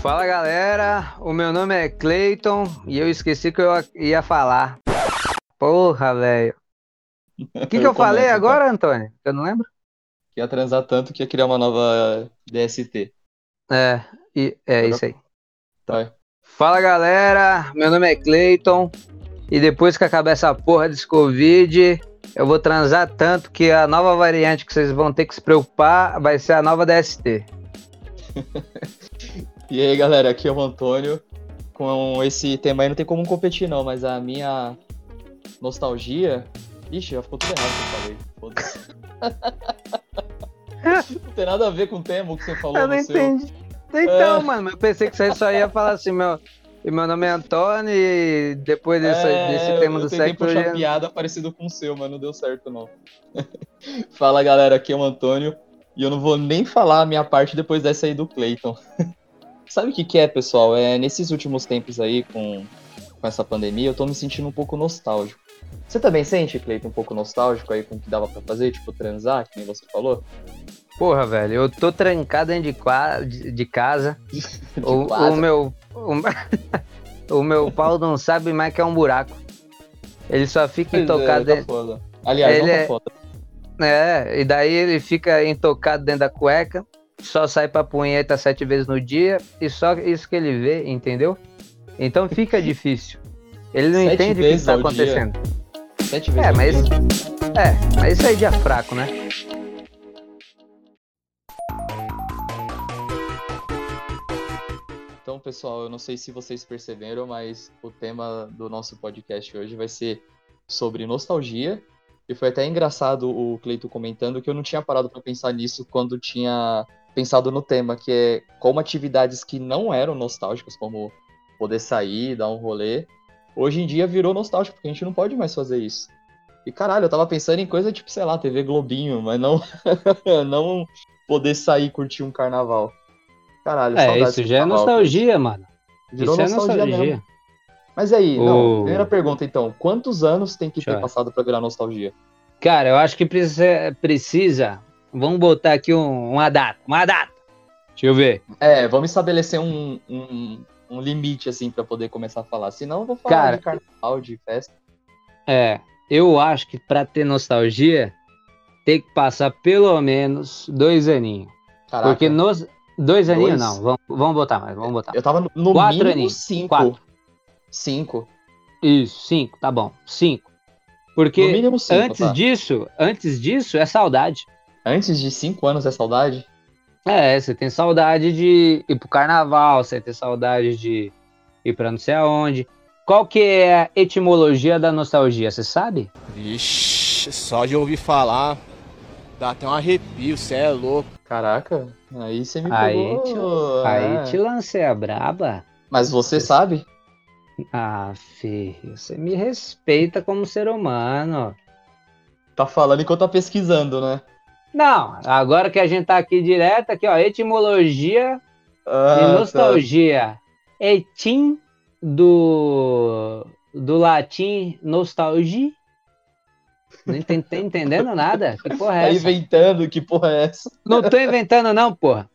Fala galera, o meu nome é Clayton e eu esqueci que eu ia falar. Porra, velho. O que, que eu, falei agora, Antônio? Eu não lembro. Que ia transar tanto que ia criar uma nova DST. É, e, é isso aí. Vai. Fala galera, meu nome é Clayton e depois que acabar essa porra desse Covid, eu vou transar tanto que a nova variante que vocês vão ter que se preocupar vai ser a nova DST. e aí galera, aqui é o Antônio. Com esse tema aí não tem como competir não, mas a minha nostalgia. Ixi, já ficou tudo errado que eu falei. Foda-se. não tem nada a ver com o tema que você falou. Eu não entendi. Então, é. mano, eu pensei que você só ia falar assim, meu. E meu nome é Antônio e depois desse, é, desse tema do sexo. Eu puxar piada parecido com o seu, mas não deu certo não. Fala galera, aqui é o Antônio e eu não vou nem falar a minha parte depois dessa aí do Clayton. Sabe o que, que é, pessoal? É nesses últimos tempos aí com, com essa pandemia, eu tô me sentindo um pouco nostálgico. Você também sente, Cleiton, um pouco nostálgico aí com o que dava para fazer, tipo transar, que nem você falou? Porra, velho, eu tô trancado dentro de, de casa. de o, o, meu. O, o, meu pau não sabe mais que é um buraco. Ele só fica intocado é, tá dentro. Foda. Aliás, ele não tá é... foda. É, e daí ele fica intocado dentro da cueca, só sai pra punheta sete vezes no dia, e só isso que ele vê, entendeu? Então fica difícil. Ele não Sete entende o que está acontecendo. Dia. Sete vezes é, mas, é, mas isso aí é dia fraco, né? Pessoal, eu não sei se vocês perceberam, mas o tema do nosso podcast hoje vai ser sobre nostalgia. E foi até engraçado o Cleito comentando que eu não tinha parado para pensar nisso quando tinha pensado no tema, que é como atividades que não eram nostálgicas, como poder sair, dar um rolê, hoje em dia virou nostálgico, porque a gente não pode mais fazer isso. E caralho, eu tava pensando em coisa tipo, sei lá, TV Globinho, mas não, não poder sair curtir um carnaval. Caralho, É, isso já é nostalgia, mano. Virou isso nostalgia, é nostalgia. Mesmo. Mas aí, o... não, primeira pergunta então, quantos anos tem que ter passado pra virar nostalgia? Cara, eu acho que precisa, precisa vamos botar aqui um, uma data, uma data. Deixa eu ver. É, vamos estabelecer um, um, um limite, assim, para poder começar a falar. Senão eu vou falar Cara, de carnaval, de festa. É, eu acho que para ter nostalgia, tem que passar pelo menos dois aninhos. Caraca. Porque nos. Dois aninhos não, vamos, vamos botar mais, vamos botar. Eu tava no, no Quatro mínimo aninhos. cinco. Quatro. Cinco. Isso, cinco, tá bom. Cinco. Porque no mínimo cinco, antes tá. disso, antes disso é saudade. Antes de cinco anos é saudade? É, você tem saudade de ir pro carnaval, você tem saudade de ir pra não sei aonde. Qual que é a etimologia da nostalgia, você sabe? Vixe, só de ouvir falar, dá até um arrepio, você é louco. Caraca, aí você me Aí pegou. te, aí é. te lancei a braba. Mas você sabe? Ah, filho, você me respeita como ser humano. Tá falando enquanto tá pesquisando, né? Não, agora que a gente tá aqui direto, aqui ó, etimologia Ah, e tá. nostalgia. Etim do, do latim nostalgia. Não tá entendendo nada? Que porra Tá é essa? inventando, que porra é essa? Não tô inventando não, porra.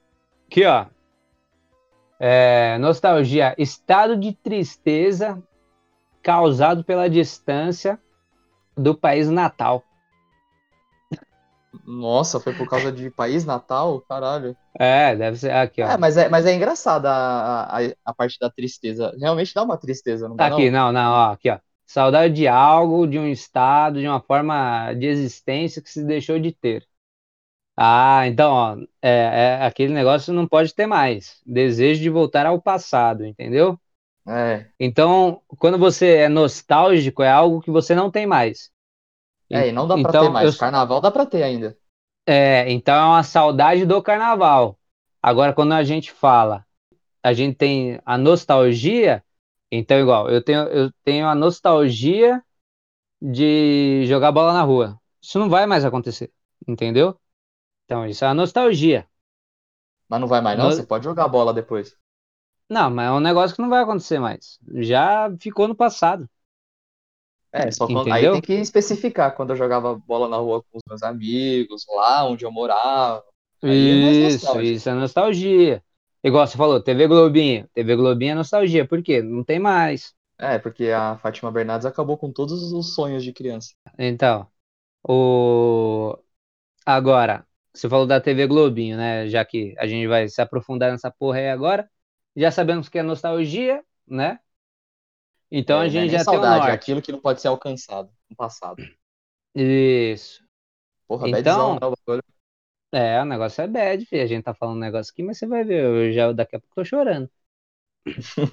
Aqui, ó. É, nostalgia, estado de tristeza causado pela distância do país natal. Nossa, foi por causa de país natal? Caralho. É, deve ser aqui, ó. É, mas é, mas é engraçada a, a, a parte da tristeza. Realmente dá uma tristeza, não dá Tá aqui, não? não, não, ó, aqui, ó. Saudade de algo, de um estado, de uma forma de existência que se deixou de ter. Ah, então, ó, é, é, aquele negócio não pode ter mais. Desejo de voltar ao passado, entendeu? É, Então, quando você é nostálgico, é algo que você não tem mais. é, e não dá pra Então, ter mais. eu- Carnaval dá pra ter ainda. É, então é uma saudade do carnaval. Agora, quando a gente fala, a gente tem a nostalgia, então igual, eu tenho, eu tenho a nostalgia de jogar bola na rua. Isso não vai mais acontecer, entendeu? Então, isso é a nostalgia. Mas não vai mais não? No- Você pode jogar bola depois. Não, mas é um negócio que não vai acontecer mais. Já ficou no passado. É, só quando, aí tem que especificar quando eu jogava bola na rua com os meus amigos, lá onde eu morava. Aí é Isso, nostálgico. isso é nostalgia. Igual você falou, TV Globinho. TV Globinho é nostalgia. Por quê? Não tem mais. É, porque a Fátima Bernardes acabou com todos os sonhos de criança. Então, o... agora, você falou da TV Globinho, né? Já que a gente vai se aprofundar nessa porra aí agora. Já sabemos que é nostalgia, né? Então É, a é gente nem já tem o saudade, é norte. aquilo que não pode ser alcançado no passado. Isso. Porra, Então- badzão, né, o. É, o negócio é bad, filho. A gente tá falando um negócio aqui, mas você vai ver, eu já daqui a pouco tô chorando.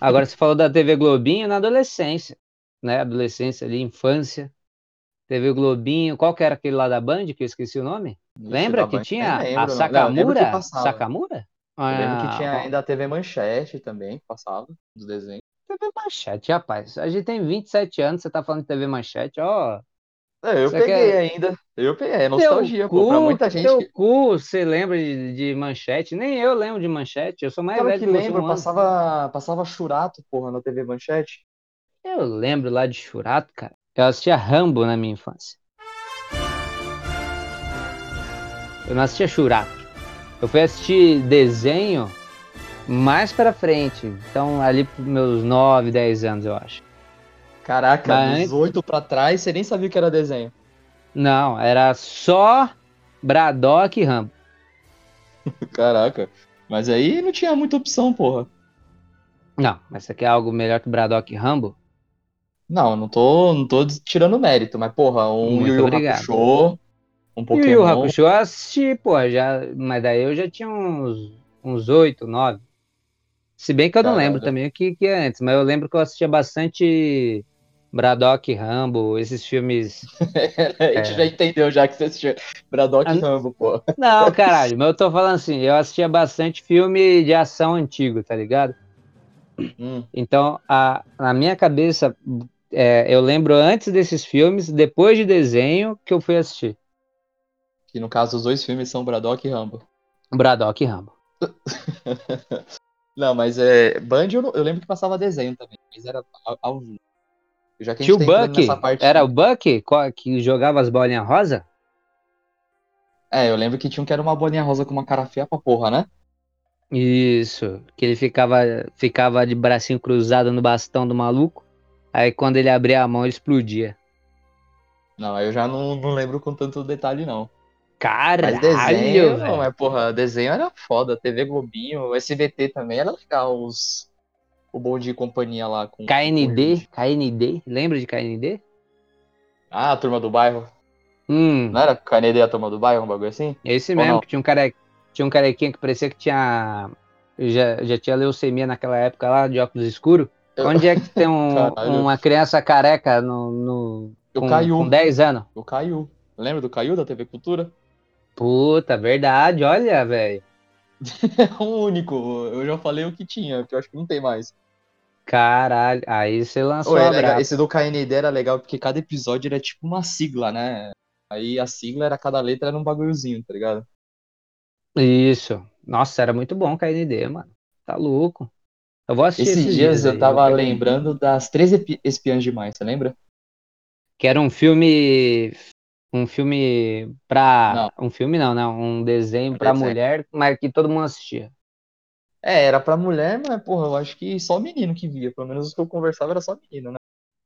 Agora você falou da TV Globinho na adolescência, né? Adolescência ali, infância. TV Globinho, qual que era aquele lá da Band que eu esqueci o nome? Ixi, Lembra que Band, tinha nem a lembro, não. Lembro Sakamura? Sakamura? Eu lembro que Ah, tinha ainda a TV Manchete também, passava, dos desenhos. TV Manchete, rapaz. A gente tem 27 anos, você tá falando de TV Manchete, ó. É, eu peguei quer- ainda. Eu peguei, é nostalgia, pô. Pra cu, muita gente teu que, cu, você lembra de, de Manchete? Nem eu lembro de Manchete, eu sou mais cara velho que que ano. passava, passava churato, porra, na TV Manchete. Eu lembro lá de Churato, cara. Eu assistia Rambo na minha infância. Eu não assistia Churato. Eu fui assistir desenho mais pra frente. Então, ali pros meus 9, 10 anos, eu acho. Caraca, Mas- 18 pra trás, você nem sabia que era desenho. Não, era só Braddock e Rambo. Caraca. Mas aí não tinha muita opção, porra. Não, mas você quer algo melhor que Braddock e Rambo? Não, não tô, não tô tirando mérito, mas porra, um Muito Yu Yu. Hakusho, um o Yu Pokémon. Yu Hakusho eu assisti, pô, já, mas daí eu já tinha uns, uns 8, 9. Se bem que eu não Caralho. lembro também o que, que é antes, mas eu lembro que eu assistia bastante Braddock Rambo, esses filmes. A gente já entendeu já que você assistia Braddock e Ah, Rambo, pô. Não, caralho, mas eu tô falando assim, eu assistia bastante filme de ação antigo, tá ligado? Hum, Então, a, na minha cabeça, é, eu lembro antes desses filmes, depois de desenho, que eu fui assistir. que no caso os dois filmes são Braddock e Rambo. Braddock e Rambo. Não, mas é. Band eu, eu lembro que passava desenho também, mas era ao- ao vivo. Já que a Tinha o gente tá Buck, parte. era o Buck que jogava as bolinhas rosa? É, eu lembro que tinha um que era uma bolinha rosa com uma cara feia pra porra, né? Isso, que ele ficava, ficava de bracinho cruzado no bastão do maluco. Aí quando ele abria a mão, ele explodia. Não, eu já não, não lembro com tanto detalhe, não. Caralho, Mas desenho, velho. não, mas porra, desenho era foda. TV Globinho, SBT também era legal. Os, o Bom Dia e Companhia lá com. KND. KND, lembra de KND? Ah, a turma do bairro. Hum, Não era KND a turma do bairro, um bagulho assim? esse Ou mesmo, não? que tinha um, care... tinha um carequinha que parecia que tinha. Já, já tinha leucemia naquela época lá, de óculos escuros. Eu- Onde é que tem um- uma criança careca no, no, O com, Caiu. com 10 anos? O Caiu. Lembra do Caiu da TV Cultura? Puta, verdade, olha, velho. É o único. Eu já falei o que tinha, que eu acho que não tem mais. Caralho, aí você lançou Ô, é legal. Esse do KND era legal porque cada episódio era tipo uma sigla, né? Aí a sigla era cada letra era um bagulhozinho, tá ligado? Isso. Nossa, era muito bom KND, mano. Tá louco. Eu vou assistir Esses esses dias eu aí, tava pegar. lembrando das 13 epi- espiãs demais, você lembra? Que era um filme. Um filme pra. Não. Um filme não, não. Um desenho Um pra desenho. mulher, mas que todo mundo assistia. É, era pra mulher, mas porra, eu acho que só menino que via. Pelo menos os que eu conversava era só menino, né?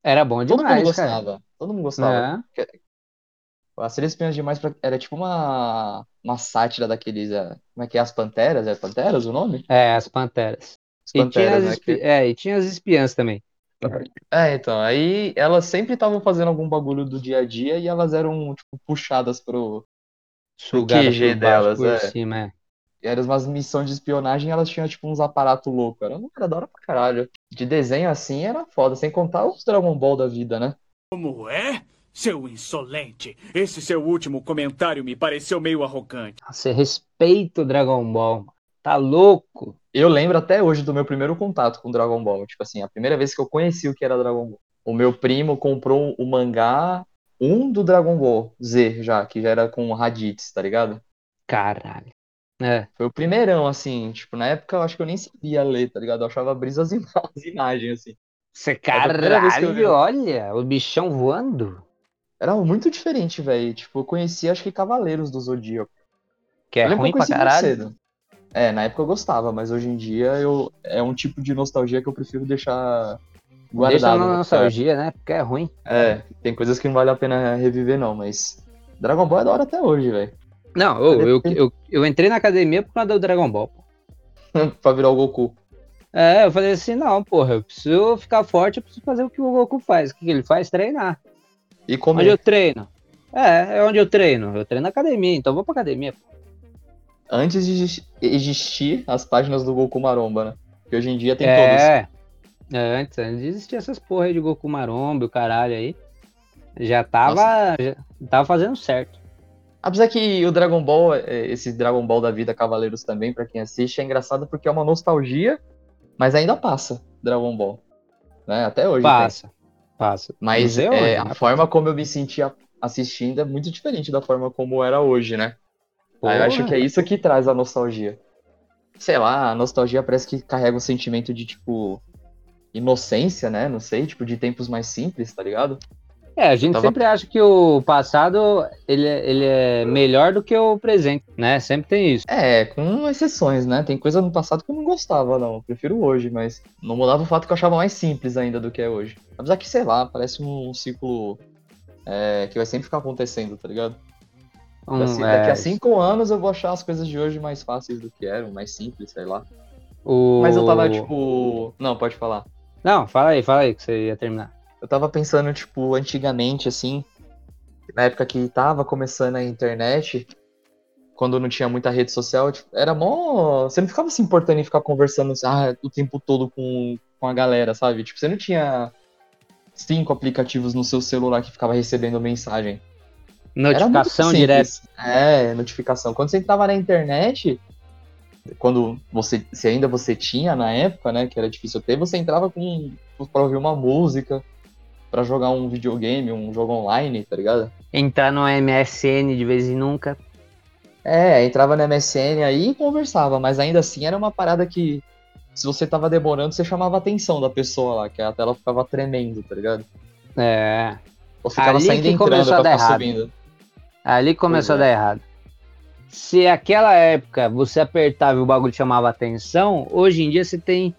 Era bom Todo mundo demais, cara. gostava. Todo mundo gostava. É. As Três Espiãs Demais pra- era tipo uma, uma sátira daqueles. é, como é que é? As Panteras? É Panteras o nome? É, as panteras. As E tinha Panteras, as, né? espi- que- é, e tinha as espiãs também. É, então. Aí elas sempre estavam fazendo algum bagulho do dia a dia e elas eram, tipo, puxadas pro. Sugadas QG delas, por é. cima, é. Eram umas missões de espionagem e elas tinham, tipo, uns aparatos loucos. Era, era da hora pra caralho. De desenho assim era foda, sem contar os Dragon Ball da vida, né? Como é? Seu insolente. Esse seu último comentário me pareceu meio arrogante. Você respeita o Dragon Ball. Tá louco? Eu lembro até hoje do meu primeiro contato com Dragon Ball. Tipo assim, a primeira vez que eu conheci o que era Dragon Ball. O meu primo comprou o mangá, um do Dragon Ball Z já, que já era com Raditz, tá ligado? Caralho. É. Foi o primeirão, assim, tipo, na época eu acho que eu nem sabia ler, tá ligado? Eu achava brisa as, ima- as imagens, assim. Você, eu vi. caralho, olha, o bichão voando. Era muito diferente, velho. Tipo, eu conhecia, acho que Cavaleiros do Zodíaco. Que é ruim pra caralho. cedo. É, na época eu gostava, mas hoje em dia eu é um tipo de nostalgia que eu prefiro deixar guardado. Deixa na né? nostalgia, né? Porque é ruim. É, tem coisas que não vale a pena reviver, não, mas. Dragon Ball é da hora até hoje, velho. Não, ô, eu, eu, eu entrei na academia por causa do Dragon Ball. pô. pra virar o Goku. É, eu falei assim, não, porra, eu preciso ficar forte, eu preciso fazer o que o Goku faz. O que ele faz? Treinar. E Onde comer. eu treino? É, é onde eu treino. Eu treino na academia, então eu vou pra academia. pô. Antes de exis- existir as páginas do Goku Maromba, né? Que hoje em dia tem todas. É. É, antes, antes de existir essas porra aí de Goku Maromba, o caralho aí. Já tava, já tava fazendo certo. Apesar que o Dragon Ball, é, esse Dragon Ball da vida Cavaleiros também, pra quem assiste, é engraçado porque é uma nostalgia, mas ainda passa Dragon Ball. Né? Até hoje. tem. Passa. Passa. Mas é é, hoje, a né? forma como eu me sentia assistindo é muito diferente da forma como era hoje, né? Ah, eu acho Porra. que é isso que traz a nostalgia. Sei lá, a nostalgia parece que carrega um sentimento de, tipo, inocência, né? Não sei, tipo, de tempos mais simples, tá ligado? É, a gente Tava- sempre acha que o passado ele, é- ele é melhor do que o presente, né? Sempre tem isso. É, com exceções, né? Tem coisa no passado que eu não gostava, não. Eu prefiro hoje, mas não mudava o fato que eu achava mais simples ainda do que é hoje. Apesar que, sei lá, parece um ciclo é, que vai sempre ficar acontecendo, tá ligado? Um, Daqui, é, daqui a cinco anos eu vou achar as coisas de hoje mais fáceis do que eram, mais simples, sei lá. o... Mas eu tava, tipo. Não, pode falar. Não, fala aí, fala aí que você ia terminar. Eu tava pensando, tipo, antigamente, assim, na época que tava começando a internet, quando não tinha muita rede social, tipo, era mó. Você não ficava se importando em ficar conversando ah, o tempo todo com, com a galera, sabe? Tipo, você não tinha cinco aplicativos no seu celular que ficava recebendo mensagem. Notificação direta. É, notificação. Quando você entrava na internet, quando você, se ainda você tinha na época, né, que era difícil ter, você entrava com para ouvir uma música, pra jogar um videogame, um jogo online, tá ligado? Entrar no MSN de vez em nunca. É, entrava na MSN aí e conversava, mas ainda assim era uma parada que se você tava demorando, você chamava a atenção da pessoa lá, que a tela ficava tremendo, tá ligado? É. Ou ficava Ali saindo e entrando começou pra a dar ficar errado. subindo. Ali começou Pois a é. dar errado. Se aquela época você apertava e o bagulho chamava atenção, hoje em dia você tem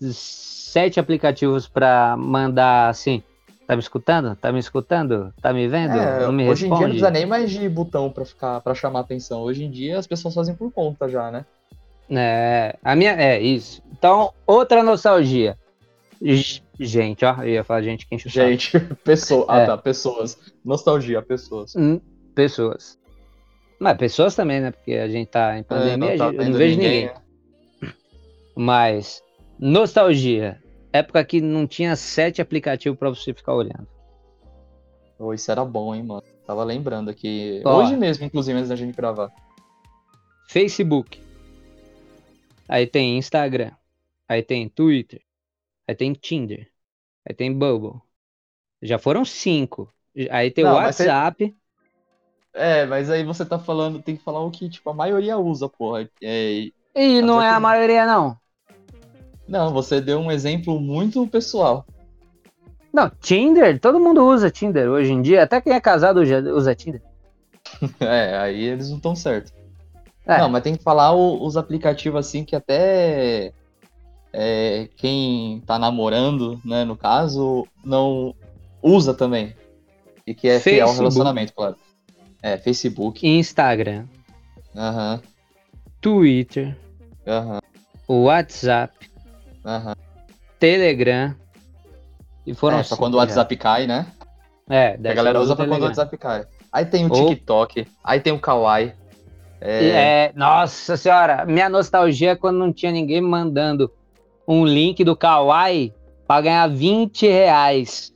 sete aplicativos pra mandar assim. Tá me escutando? Tá me escutando? Tá me vendo? É, me hoje em dia não precisa nem mais de botão pra ficar para chamar atenção. Hoje em dia as pessoas fazem por conta já, né? É, a minha é isso. Então, outra nostalgia. Gente, ó, eu ia falar gente que enche o. Gente, pessoa, ah É. tá, pessoas. Nostalgia, pessoas. Hum, pessoas. Mas pessoas também, né? Porque a gente tá em pandemia, É, eu tá não vendo vejo ninguém. Mas, nostalgia. Época que não tinha sete aplicativos pra você ficar olhando. Pô, isso era bom, hein, mano. Tava lembrando aqui. Ó. Hoje mesmo, inclusive, antes da gente gravar. Facebook. Aí tem Instagram. Aí tem Twitter. Aí tem Tinder. Aí tem Bubble. Já foram cinco. Aí tem o Não, WhatsApp. É, mas aí você tá falando, tem que falar o que, tipo, a maioria usa, porra. É, E não é a maioria, não. Não, você deu um exemplo muito pessoal. Não, Tinder, todo mundo usa Tinder hoje em dia. Até quem é casado usa, usa Tinder. É, aí eles não estão certos. É. Não, mas tem que falar o- os aplicativos assim que até é, quem tá namorando, né, no caso, não usa também. E que é fiel ao Facebook. relacionamento, claro. É, Facebook. Instagram, Aham, Twitter, aham, WhatsApp, aham. Telegram. E foram É, só cinco quando o já. WhatsApp cai, né? É, a dessa galera eu usa pra quando o Telegram. WhatsApp cai. Aí tem o Ou- TikTok, aí tem o Kawaii. É, é, nossa senhora, minha nostalgia é quando não tinha ninguém me mandando um link do Kawaii pra ganhar 20 reais.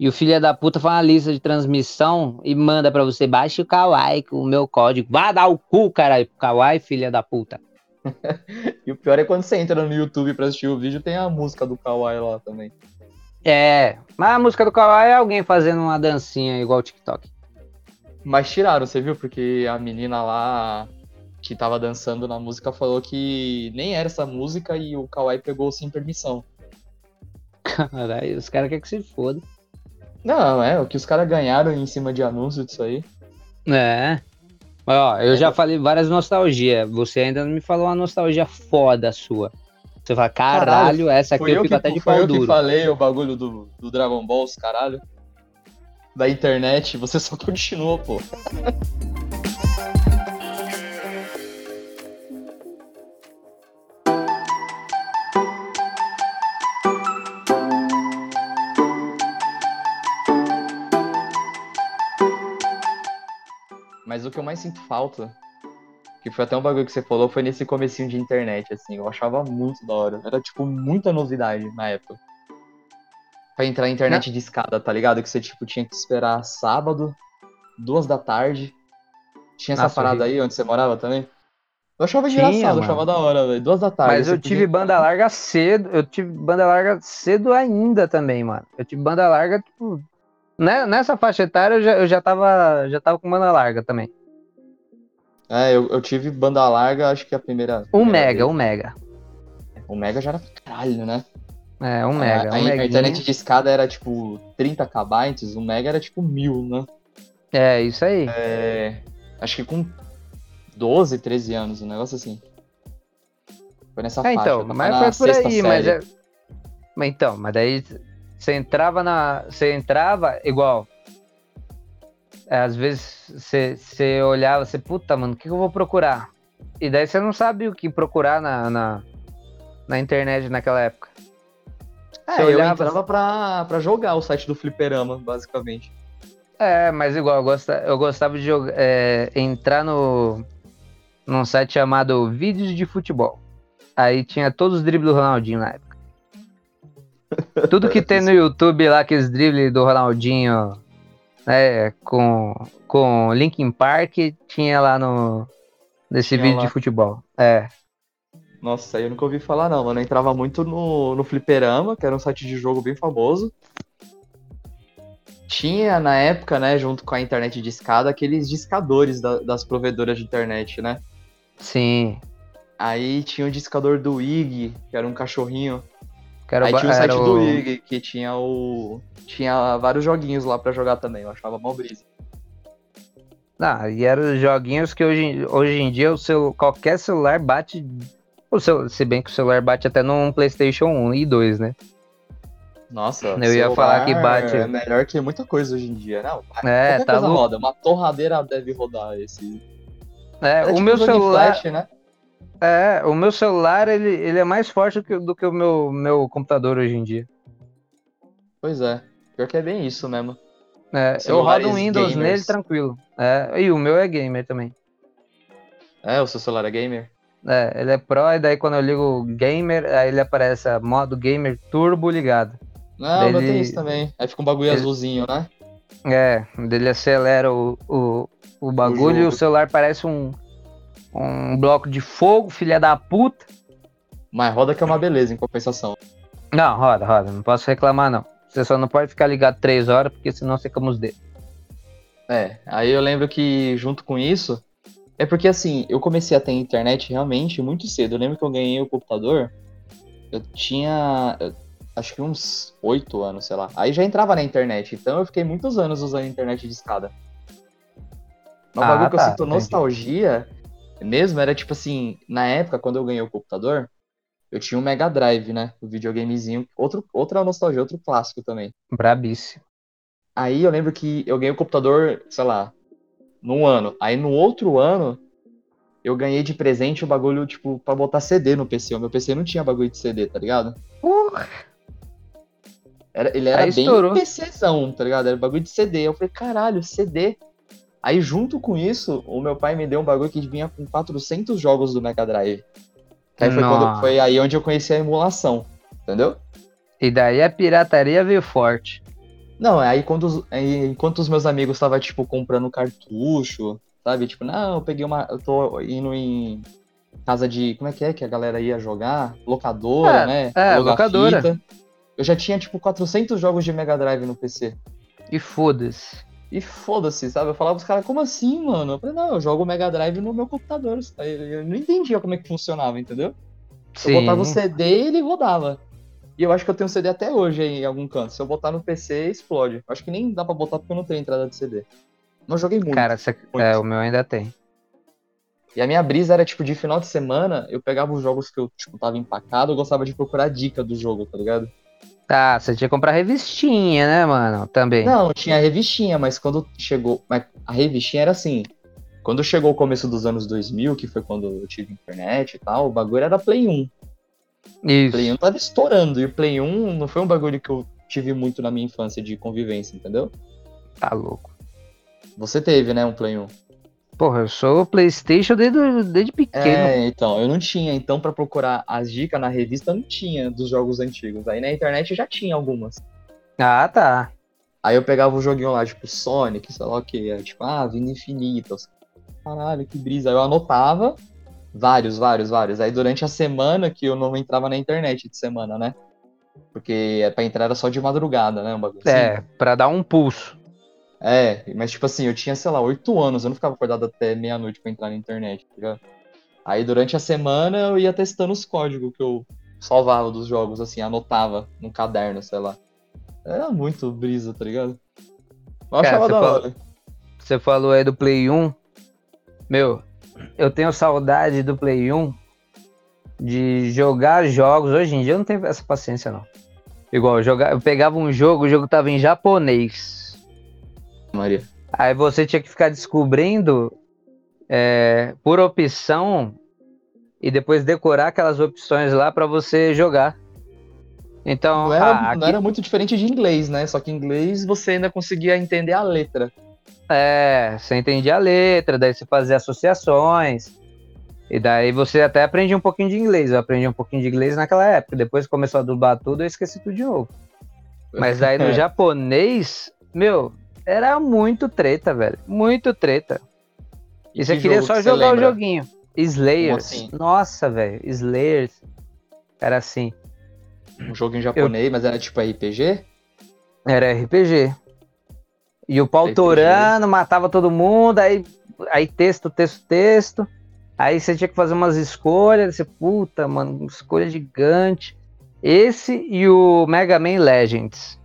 E o filho da puta faz uma lista de transmissão e manda pra você, baixe o Kawaii com o meu código. Vá dar o cu, caralho, pro Kawaii, filha da puta. E o pior é quando você entra no YouTube pra assistir o vídeo, tem a música do Kawaii lá também. É, mas a música do Kawaii é alguém fazendo uma dancinha igual o TikTok. Mas tiraram, você viu? Porque a menina lá que tava dançando na música falou que nem era essa música e o Kawaii pegou sem permissão. Caralho, os caras querem que se foda. Não, é, o que os caras ganharam em cima de anúncio disso aí. É. Mas, ó, eu já falei várias nostalgias. Você ainda não me falou uma nostalgia foda sua. Você fala, caralho, Caralho, essa aqui Foi eu eu, fico que, até de foi pau eu que duro. falei o bagulho do, do Dragon Ball, os caralho. Da internet, você só continua, pô. O que eu mais sinto falta, que foi até um bagulho que você falou, foi nesse comecinho de internet, assim. Eu achava muito da hora. Era, tipo, muita novidade na época. Pra entrar em internet de escada, tá ligado? Que você, tipo, tinha que esperar sábado, duas da tarde. Tinha essa Nossa, parada horrível. aí onde você morava também? Eu achava Tinha, engraçado, eu achava da hora, velho. Duas da tarde. Mas eu tive podia- banda larga cedo. Eu tive banda larga cedo ainda também, mano. Eu tive banda larga, tipo. né- Nessa faixa etária eu já, eu já, tava, já tava com banda larga também. É, eu, eu tive banda larga, acho que a primeira. Um primeira mega, vez. um mega. O mega já era caralho, né? É, um mega. a, um a meguinha. internet de escada era tipo 30 kb, o mega era tipo 1000, né? É, isso aí. É, acho que com 12, 13 anos, um negócio assim. Foi nessa É, faixa. então, eu tava mas foi por aí, mas é. Mas então, mas daí você entrava na. Você entrava igual. Às vezes você, olhava, você, puta, mano, o que, que eu vou procurar? E daí você não sabe o que procurar na, na, na internet naquela época. É, Você eu olhava- entrava pra, pra jogar o site do Fliperama, basicamente. É, mas igual, eu gostava, eu gostava de jogar, é, entrar no num site chamado Vídeos de Futebol. Aí tinha todos os dribles do Ronaldinho na época. Tudo que tem no YouTube lá, aqueles dribles do Ronaldinho, né, com, com Linkin Park, tinha lá no nesse Tinha vídeo lá. de futebol. É, Nossa, aí eu nunca ouvi falar não, mano. Eu entrava muito no, no Fliperama, que era um site de jogo bem famoso. Tinha na época, né, junto com a internet de escada, aqueles discadores da- das provedoras de internet, né? sim. Aí tinha o discador do IG, que era um cachorrinho. Que era, Aí tinha o site do IG, que tinha o. Tinha vários joguinhos lá pra jogar também. Eu achava mó brisa. Ah, e eram os joguinhos que hoje, hoje em dia o celu- qualquer celular bate. O cel- se bem que o celular bate até num PlayStation 1 e 2, né? Nossa, Eu ia falar que bate- É melhor que muita coisa hoje em dia, não? É, Qualquer tá coisa louco. roda. Uma torradeira deve rodar esse. É, É o tipo meu celular. Flash, né? É, o meu celular ele, ele é mais forte do que, do que o meu, meu computador hoje em dia. Pois é. Pior que é bem isso mesmo. É, eu rodo um Windows gamers. nele tranquilo. É, e o meu é gamer também. É, o seu celular é gamer? É, ele é Pro, e daí quando eu ligo o gamer, aí ele aparece a modo gamer turbo ligado. Não, o meu Ele- tem isso também. Aí fica um bagulho Ele- azulzinho, né? É, dele acelera o, o, o bagulho e o celular parece um, um bloco de fogo, filha da puta. Mas roda que é uma beleza em compensação. Não, roda, roda, não posso reclamar não. Você só não pode ficar ligado três horas, porque senão como os dedos. É, aí eu lembro que junto com isso. É porque assim, eu comecei a ter internet realmente muito cedo. Eu lembro que eu ganhei o computador. Eu tinha. eu- Acho que uns oito anos, sei lá. Aí já entrava na internet. Então eu fiquei muitos anos usando internet de escada. Mas o Ah, bagulho que eu tá, sinto entendi. nostalgia mesmo era tipo assim, na época, quando eu ganhei o computador, eu tinha um Mega Drive, né? O videogamezinho. Outro, outra nostalgia, outro clássico também. Brabíssimo. Aí eu lembro que eu ganhei o computador, sei lá, num ano. Aí no outro ano, eu ganhei de presente o bagulho, tipo, pra botar CD no PC. O meu PC não tinha bagulho de CD, tá ligado? Porra. Era, ele era Aí bem estourou. PCzão, tá ligado? Era bagulho de CD. Eu falei, caralho, CD. Aí junto com isso, o meu pai me deu um bagulho que vinha com 400 jogos do Mega Drive. Que aí foi, quando- foi aí onde eu conheci a emulação, entendeu? E daí a pirataria veio forte. Não, aí quando os- aí, enquanto os meus amigos estavam, tipo, comprando cartucho, sabe? Tipo, não, eu peguei uma. Eu tô indo em casa de. Como é que é que a galera ia jogar? Locadora, É, né? é, locadora. fita. Eu já tinha, tipo, 400 jogos de Mega Drive no PC. E foda-se. E foda-se, sabe? Eu falava pros caras, como assim, mano? Eu falei, não, eu jogo o Mega Drive no meu computador. Eu não entendia como é que funcionava, entendeu? Eu botava o CD e ele rodava. E eu acho que eu tenho CD até hoje aí, em algum canto. Se eu botar no PC, explode. Acho que nem dá pra botar porque eu não tenho entrada de CD. Mas eu joguei muito. Cara, muito. é, o meu ainda tem. E a minha brisa era, tipo, de final de semana, eu pegava os jogos que eu, tipo, tava empacado, eu gostava de procurar dica do jogo, tá ligado? Tá, você tinha que comprar revistinha, né, mano? Também. Não, tinha revistinha, mas quando chegou. Mas a revistinha era assim. Quando chegou o começo dos anos 2000, que foi quando eu tive internet e tal, o bagulho era Play 1. Isso. Play 1 tava estourando. E o Play 1 não foi um bagulho que eu tive muito na minha infância de convivência, entendeu? Tá louco. Você teve, né, um Play 1. Porra, eu sou PlayStation desde, desde pequeno. É, então, eu não tinha. Então, pra procurar as dicas na revista, não tinha dos jogos antigos. Aí na internet já tinha algumas. Ah, tá. Aí eu pegava o joguinho lá, tipo, Sonic, sei lá o que, tipo, ah, Vida Infinita. Caralho, que brisa. Aí eu anotava vários, vários, vários. Aí durante a semana que eu não entrava na internet de semana, né? Porque é pra entrar era só de madrugada, né? Um bagulho assim. É, pra dar um pulso. É, mas tipo assim, eu tinha, sei lá, oito anos, eu não ficava acordado até meia-noite pra entrar na internet, tá ligado? Aí durante a semana eu ia testando os códigos que eu salvava dos jogos, assim, anotava num caderno, sei lá. Era muito brisa, tá ligado? Eu Cara, você falou- hora. Você falou aí do Play 1. Meu, eu tenho saudade do Play 1 de jogar jogos. Hoje em dia eu não tenho essa paciência, não. Igual, eu, joga- eu pegava um jogo, o jogo tava em japonês. Maria. Aí você tinha que ficar descobrindo é, por opção e depois decorar aquelas opções lá pra você jogar. Então, Não era, ah, não aqui- era muito diferente de inglês, né? Só que em inglês você ainda conseguia entender a letra. É, você entendia a letra, daí você fazia associações. E daí você até aprendia um pouquinho de inglês. Eu aprendi um pouquinho de inglês naquela época. Depois começou a dublar tudo, eu esqueci tudo de novo. Mas daí no É. japonês, meu, era muito treta, velho. Muito treta. E, você que queria só que você jogar o joguinho. Slayers. assim? Nossa, velho. Slayers. Era assim. Um jogo em japonês, mas era tipo RPG? Era RPG. E o pau RPG. torando, matava todo mundo, aí, aí texto, texto, texto. Aí você tinha que fazer umas escolhas. Você, puta, mano, escolha gigante. Esse e o Mega Man Legends.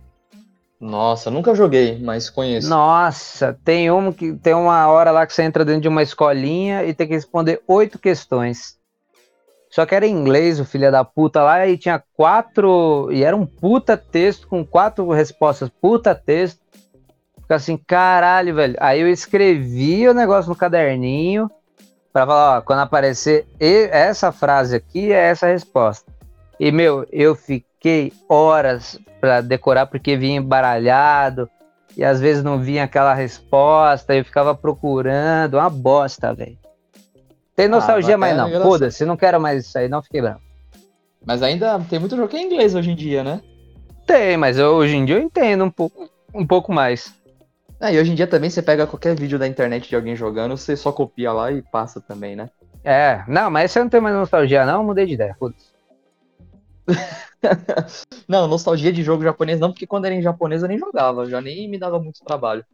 Nossa, nunca joguei, mas conheço. Nossa, tem um que tem uma hora lá que você entra dentro de uma escolinha e tem que responder oito questões. Só que era em inglês, o filho da puta lá, e tinha quatro. E era um puta texto com quatro respostas, puta texto. Fica assim, caralho, velho. Aí eu escrevi o negócio no caderninho pra falar, ó, quando aparecer essa frase aqui, é essa resposta. E, meu, eu fiquei horas pra decorar porque vinha embaralhado e às vezes não vinha aquela resposta, eu ficava procurando, uma bosta, velho. Tem nostalgia, Ah, mas mas é não. engraçado. Foda-se, não quero mais isso aí, não fiquei bravo. Mas ainda tem muito jogo que é inglês hoje em dia, né? Tem, mas eu- hoje em dia eu entendo um pouco, um pouco mais. Ah, e hoje em dia também você pega qualquer vídeo da internet de alguém jogando, você só copia lá e passa também, né? É, não, mas eu não tenho mais nostalgia, não, eu mudei de ideia, foda-se. Não, nostalgia de jogo japonês não, porque quando era em japonês eu nem jogava, já nem me dava muito trabalho.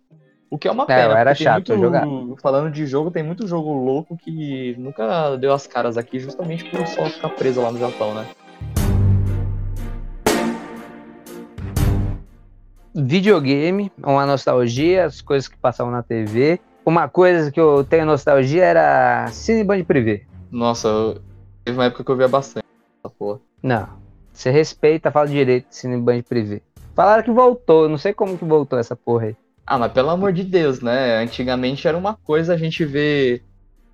O que é uma É, pena. eu era chato, muito, Falando de jogo, tem muito jogo louco que nunca deu as caras aqui, justamente por só ficar preso lá no Japão, né? Videogame, uma nostalgia, as coisas que passavam na TV. Uma coisa que eu tenho nostalgia era Cine Band Privé. Nossa, eu- teve uma época que eu via bastante essa porra. Não, você respeita, fala direito de Cine Band Privé. Falaram que voltou, eu não sei como que voltou essa porra aí. Ah, mas pelo amor de Deus, né? Antigamente era uma coisa a gente ver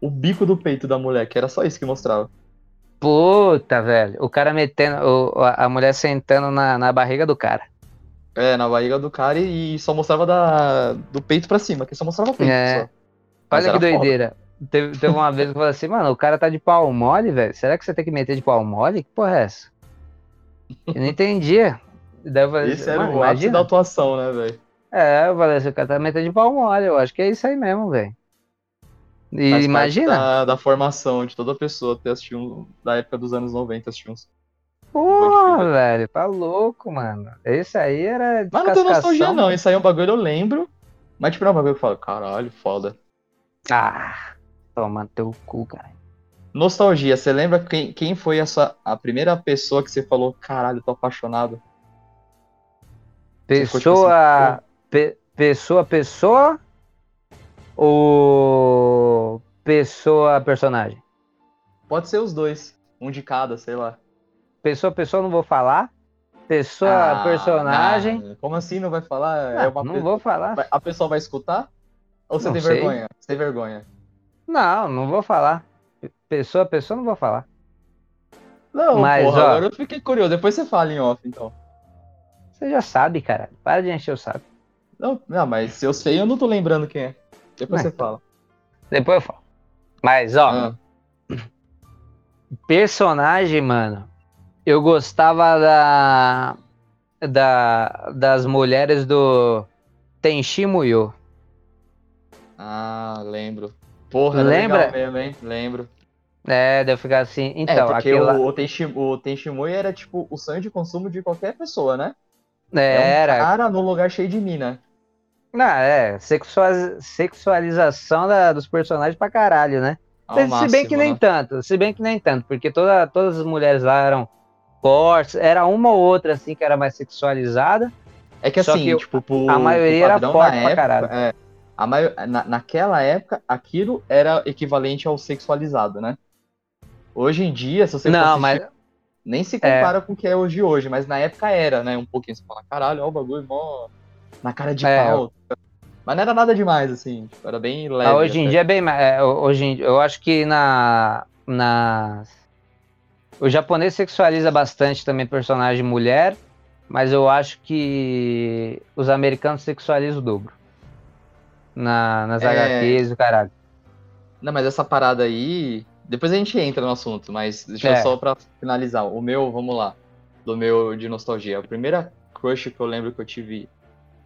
o bico do peito da mulher, que era só isso que mostrava. Puta, velho. O cara metendo. o- a mulher sentando na, na barriga do cara. É, na barriga do cara e, e só mostrava da, do peito pra cima, que só mostrava o peito. É. só. Mas Olha que doideira. Teve, teve uma vez que eu falei assim, mano, o cara tá de pau mole, velho. Será que você tem que meter de pau mole? Que porra é essa? Eu não. Daí eu falei, Esse era o ápice da atuação, né, velho? É, eu falei o cara tá metendo de pau mole. Eu acho que é isso aí mesmo, velho. E Faz imagina. Da, da formação de toda pessoa ter assistido um, da época dos anos 90, assistir uns. Porra, velho, tá louco, mano. Esse aí era. Mas não tem nostalgia, não. Isso aí é um bagulho eu lembro. Mas tipo, não é um bagulho que eu falo, caralho, foda. Ah, toma teu cu, cara. Nostalgia, você lembra quem, quem foi a, sua, a primeira pessoa que você falou, caralho, tô apaixonado? Tipo Pessoa. pe- pessoa, pessoa? Ou. Pessoa, personagem? Pode ser os dois, um de cada, sei lá. Pessoa, pessoa, não vou falar. Pessoa, Ah, personagem. não. Como assim não vai falar? Ah, é uma não pe- vou falar. A pessoa vai escutar? Ou você Não tem sei. vergonha? Você tem vergonha? Não, não vou falar. Pessoa, pessoa, não vou falar. Não, Mas, porra, ó. agora eu fiquei curioso. Depois você fala em off, então. Você já sabe, cara. Para de encher o saco. Não, não, mas se eu sei, eu não tô lembrando quem é. Depois Não, você fala. Depois eu falo. Mas, ó, Ah, personagem, mano. Eu gostava da. da das mulheres do Tenchi Muyo. Ah, lembro. Porra, Lembra? mesmo, hein? Lembro. É, deve ficar assim. é, Então, porque aquela. o, o, Tenshi, o Tenshimui era tipo o sonho de consumo de qualquer pessoa, né? É, É um era. cara num lugar cheio de mina. Não, é. sexua- Sexualização da- dos personagens pra caralho, né? Ao se, se bem máximo, que nem né? tanto, se bem que nem tanto, porque toda, todas as mulheres lá eram fortes, era uma ou outra assim que era mais sexualizada. É que assim, que tipo, pro, a maioria era forte na pra época, caralho. é, a maio- na, naquela época, aquilo era equivalente ao sexualizado, né? Hoje em dia, se você Não, mas nem se compara com o que é hoje hoje, mas na época era, né? Um pouquinho, você fala, caralho, ó o bagulho, mó na cara de É, pau. Mas não era nada demais, assim, tipo, era bem leve. ah, hoje em até. dia é bem mais. é, hoje em- eu acho que na, na. O japonês sexualiza bastante também personagem mulher, mas eu acho que os americanos sexualizam o dobro. Na, nas É. HQs, o caralho. Não, mas essa parada aí. Depois a gente entra no assunto, mas deixa É. só pra finalizar. O meu, vamos lá. Do meu de nostalgia. A primeira crush que eu lembro que eu tive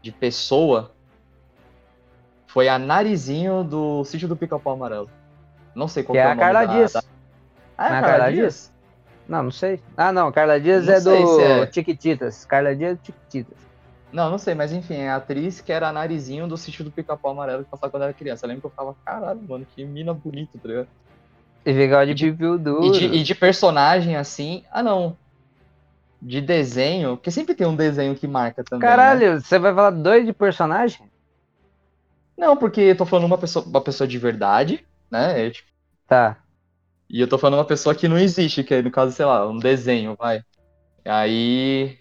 de pessoa foi a Narizinho do Sítio do Pica-Pau Amarelo. Não sei qual Que é é o a nome Carla da- Dias. da- Ah, é é a Carla Carla Dias? Não, não sei. Ah, não, Carla Dias Não é do é. Chiquititas. Carla Dias é do Chiquititas. Não, não sei, mas enfim, é a atriz que era a Narizinho do Sítio do Pica-Pau Amarelo que passava quando era criança. Eu lembro que eu ficava, caralho, mano, que mina bonita, tá ligado? E de E de-. E de, e de personagem assim. Ah, não. De desenho, porque sempre tem um desenho que marca também. né? Caralho, você vai falar dois de personagem? Não, porque eu tô falando uma pessoa, uma pessoa de verdade, né? É, tipo, Tá. e eu tô falando uma pessoa que não existe, que é, no caso, sei lá, um desenho, vai. Aí.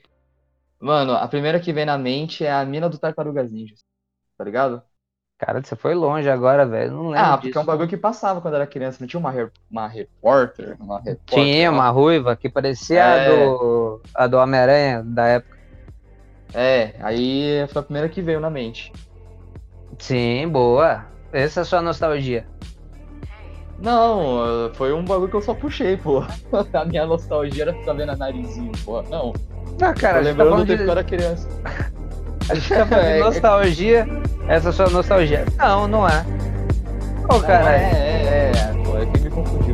Mano, a primeira que vem na mente é a mina do Tartarugas Ninjas. Tá ligado? Cara, você foi longe agora, velho. Não lembro Ah, porque disso. é um bagulho que passava quando eu era criança. Não tinha uma, re- uma repórter? Uma repórter Tinha uma ruiva que parecia a É. do, a do Homem-Aranha da época. É, aí foi a primeira que veio na mente. Sim, boa. Essa é a sua nostalgia. Não, foi um bagulho que eu só puxei, pô. A minha nostalgia era ficar vendo a narizinho, pô. Não, Ah, cara, a gente tá lembrando do tempo de, que eu era criança. A gente tá falando de É, é- nostalgia. Essa é sua nostalgia. Não, não é. Ô, Não, cara, é, é, é, pô, é que me confundiu.